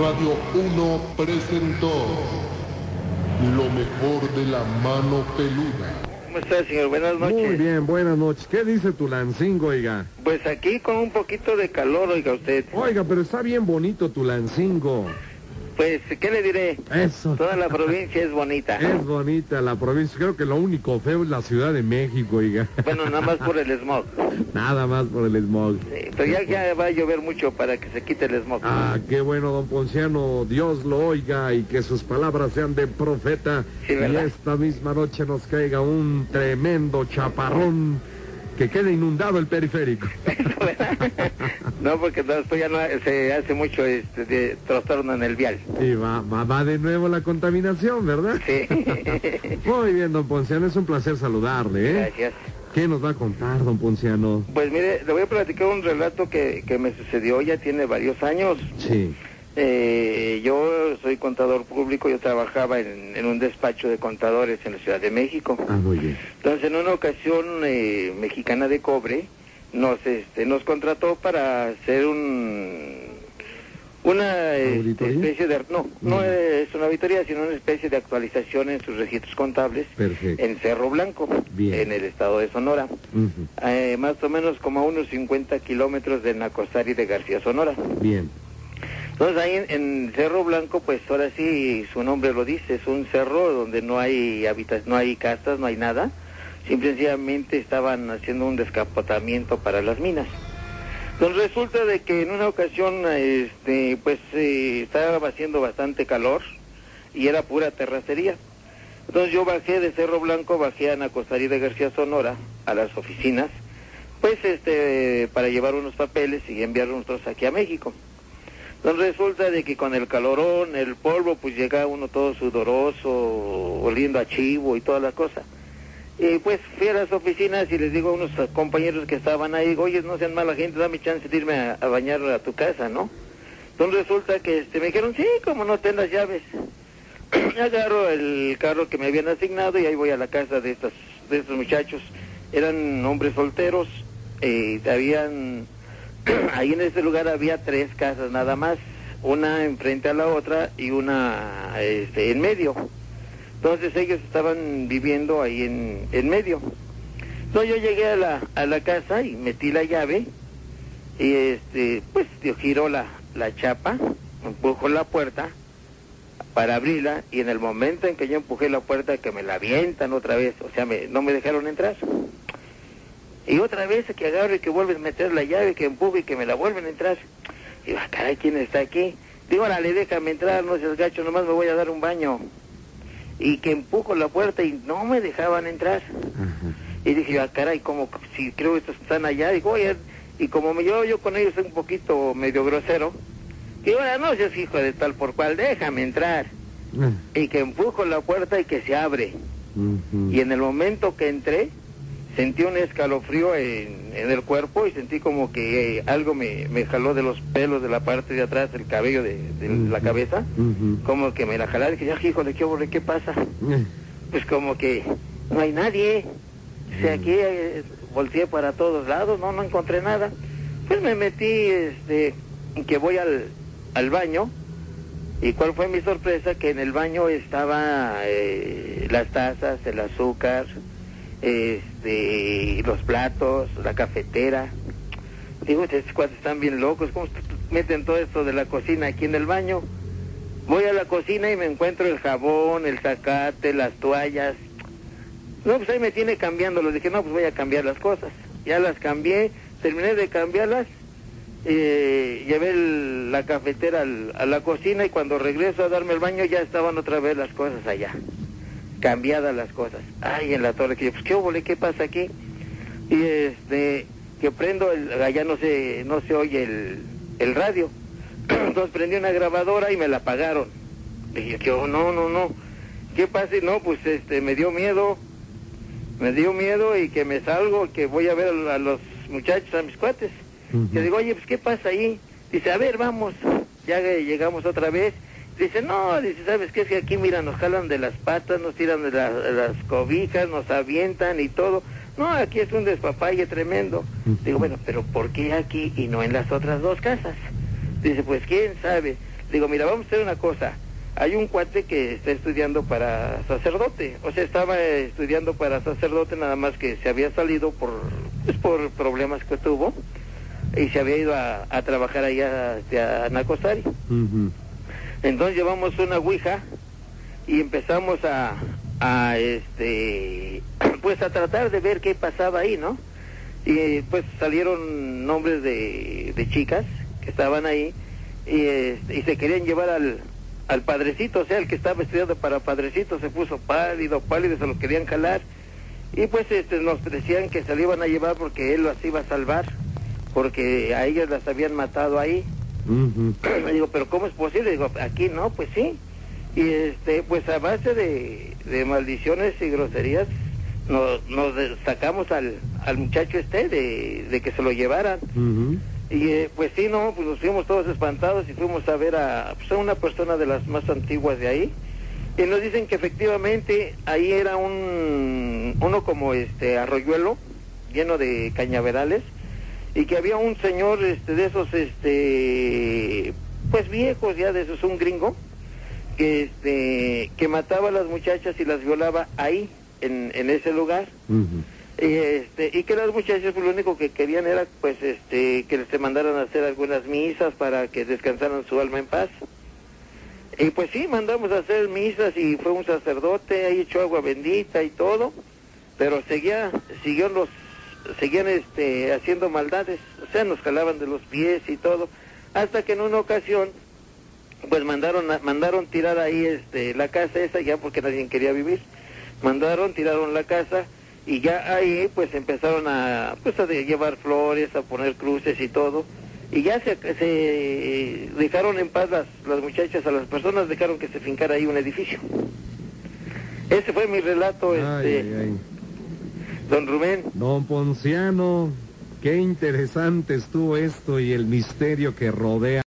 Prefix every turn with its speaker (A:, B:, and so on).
A: Radio 1 presentó lo mejor de la mano peluda.
B: ¿Cómo está, señor? Buenas noches.
C: Muy bien, buenas noches. ¿Qué dice tu lancingo, oiga?
B: Pues aquí con un poquito de calor, oiga usted.
C: Oiga, pero está bien bonito tu lancingo.
B: Pues, ¿qué le diré?
C: Eso.
B: Toda la provincia es bonita.
C: Es bonita la provincia. Creo que lo único feo es la Ciudad de México, oiga.
B: Bueno, nada más por el smog.
C: Nada más por el smog.
B: Sí, pero ya, ya va a llover mucho para que se quite el smog.
C: Ah, qué bueno, don Ponciano. Dios lo oiga y que sus palabras sean de profeta.
B: Sí,
C: y esta misma noche nos caiga un tremendo chaparrón que quede inundado el periférico.
B: no, porque después ya no, se hace mucho este, de trastorno en el vial.
C: Y va, va, va de nuevo la contaminación, ¿verdad?
B: Sí.
C: Muy bien, don Ponciano, es un placer saludarle, ¿eh?
B: Gracias.
C: ¿Qué nos va a contar, don Ponciano?
B: Pues mire, le voy a platicar un relato que, que me sucedió ya tiene varios años.
C: Sí.
B: Eh, yo soy contador público, yo trabajaba en, en un despacho de contadores en la Ciudad de México.
C: Ah, muy bien.
B: Entonces, en una ocasión, eh, Mexicana de Cobre nos este, nos contrató para hacer un una este,
C: ¿Auditoría?
B: especie de no no es una auditoría sino una especie de actualización en sus registros contables
C: Perfecto.
B: en Cerro Blanco
C: Bien.
B: en el estado de Sonora. Eh, más o menos como a unos 50 kilómetros de Nacosari de García Sonora
C: Bien.
B: entonces ahí en, en Cerro Blanco, pues ahora sí su nombre lo dice, es un cerro donde no hay habita no hay casas, no hay nada. Simple y sencillamente estaban haciendo un descapotamiento para las minas. Entonces resulta de que en una ocasión, este, pues eh, estaba haciendo bastante calor y era pura terracería. Entonces yo bajé de Cerro Blanco, bajé a Nacostarí de García Sonora, a las oficinas, pues este, para llevar unos papeles y enviarlos nosotros aquí a México. Entonces resulta de que con el calorón, el polvo, pues llega uno todo sudoroso, oliendo a chivo y toda la cosa. Y pues fui a las oficinas y les digo a unos compañeros que estaban ahí, oye, no sean mala gente, dame chance de irme a, bañar a tu casa, ¿no? Entonces resulta que este, me dijeron, sí, como no ten las llaves. Agarro el carro que me habían asignado y ahí voy a la casa de estos, de estos muchachos. Eran hombres solteros, eh, habían ahí en ese lugar había tres casas nada más, una enfrente a la otra y una este, en medio. Entonces ellos estaban viviendo ahí en, en medio. Entonces yo llegué a la, a la casa y metí la llave y este, pues yo giro la, la chapa, empujo la puerta para abrirla y en el momento en que yo empujé la puerta que me la avientan otra vez, o sea, me, no me dejaron entrar. Y otra vez que agarro y que vuelven a meter la llave, que empuje y que me la vuelven a entrar. Y va, caray, ¿quién está aquí? Digo, órale, déjame entrar, no seas gacho, nomás me voy a dar un baño. Y que empujo la puerta y no me dejaban entrar. Y dije, ah, caray, como si creo que están allá. Digo, oye, y como me yo, yo con ellos un poquito medio grosero, digo, ahora no seas hijo de tal por cual, déjame entrar.
C: Ah,
B: Y que empujo la puerta y que se abre. Y en el momento que entré, sentí un escalofrío en, en el cuerpo y sentí como que eh, algo me, me jaló de los pelos de la parte de atrás, el cabello de, de la cabeza, como que me la jalaba y dije, ya, híjole, ¿qué, horror, ¿qué pasa? Pues como que no hay nadie. O sea, aquí eh, volteé para todos lados, no, no encontré nada. Pues me metí, este, que voy al, al baño. ¿Y cuál fue mi sorpresa? Que en el baño estaba eh, las tazas, el azúcar, este, los platos, la cafetera. Digo, estos cuates están bien locos, ¿cómo meten todo esto de la cocina aquí en el baño? Voy a la cocina y me encuentro el jabón, el zacate, las toallas. No, pues ahí me tiene cambiándolo. Dije, no, pues voy a cambiar las cosas. Ya las cambié, terminé de cambiarlas, eh, llevé la cafetera al- a la cocina y cuando regreso a darme el baño ya estaban otra vez las cosas allá. Cambiadas las cosas. Ay, en la torre, que yo, pues qué óvole, qué pasa aquí. Y este, que prendo, el, allá no se, no se oye el, el radio. Entonces prendí una grabadora y me la apagaron. Dije yo, no, no, no. ¿Qué pasa? Y No, pues este, me dio miedo. Me dio miedo y que me salgo, que voy a ver a, a los muchachos, a mis cuates. Que digo, oye, pues ¿qué pasa ahí? Dice, a ver, vamos. Ya que llegamos otra vez. Dice, no, dice, ¿sabes qué? Es que aquí, mira, nos jalan de las patas, nos tiran de, la- de las cobijas, nos avientan y todo. No, aquí es un despapalle tremendo. Digo, bueno, pero ¿por qué aquí y no en las otras dos casas? Dice, pues quién sabe. Digo, mira, vamos a hacer una cosa. Hay un cuate que está estudiando para sacerdote, o sea, estaba estudiando para sacerdote, nada más que se había salido por, pues, por problemas que tuvo y se había ido a, a trabajar allá a Nacosari.
C: Ujú.
B: Entonces llevamos una ouija y empezamos a, este pues a tratar de ver qué pasaba ahí, ¿no? Y pues salieron nombres de, de chicas que estaban ahí y, este, y se querían llevar al, al padrecito, o sea, el que estaba estudiando para padrecito se puso pálido, pálido, se lo querían jalar y pues este nos decían que se lo iban a llevar porque él las iba a salvar, porque a ellas las habían matado ahí. Le digo, pero ¿cómo es posible? Digo, aquí no, pues sí. Y este, pues a base de, de maldiciones y groserías, nos, nos sacamos al, al muchacho este de, de que se lo llevaran. Y eh, pues sí, no, pues nos fuimos todos espantados y fuimos a ver a, pues, a una persona de las más antiguas de ahí. Y nos dicen que efectivamente ahí era un, uno como este arroyuelo, lleno de cañaverales, y que había un señor este, de esos, este, pues viejos ya, de esos, un gringo, que, este, que mataba a las muchachas y las violaba ahí, en, en ese lugar. Y, este, y que las muchachas pues, lo único que querían era pues este que se mandaran a hacer algunas misas para que descansaran su alma en paz. Y pues sí, mandamos a hacer misas y fue un sacerdote, ahí echó agua bendita y todo, pero seguía, siguió los, seguían este, haciendo maldades, o sea, nos jalaban de los pies y todo, hasta que en una ocasión pues mandaron mandaron tirar ahí este la casa esa ya porque nadie quería vivir mandaron tiraron la casa y ya ahí pues empezaron a pues a llevar flores a poner cruces y todo y ya se, se dejaron en paz las, las muchachas a las personas dejaron que se fincara ahí un edificio ese fue mi relato
C: Ay,
B: este
C: ay, ay.
B: Don Rubén
C: Don Ponciano, qué interesante estuvo esto y el misterio que rodea.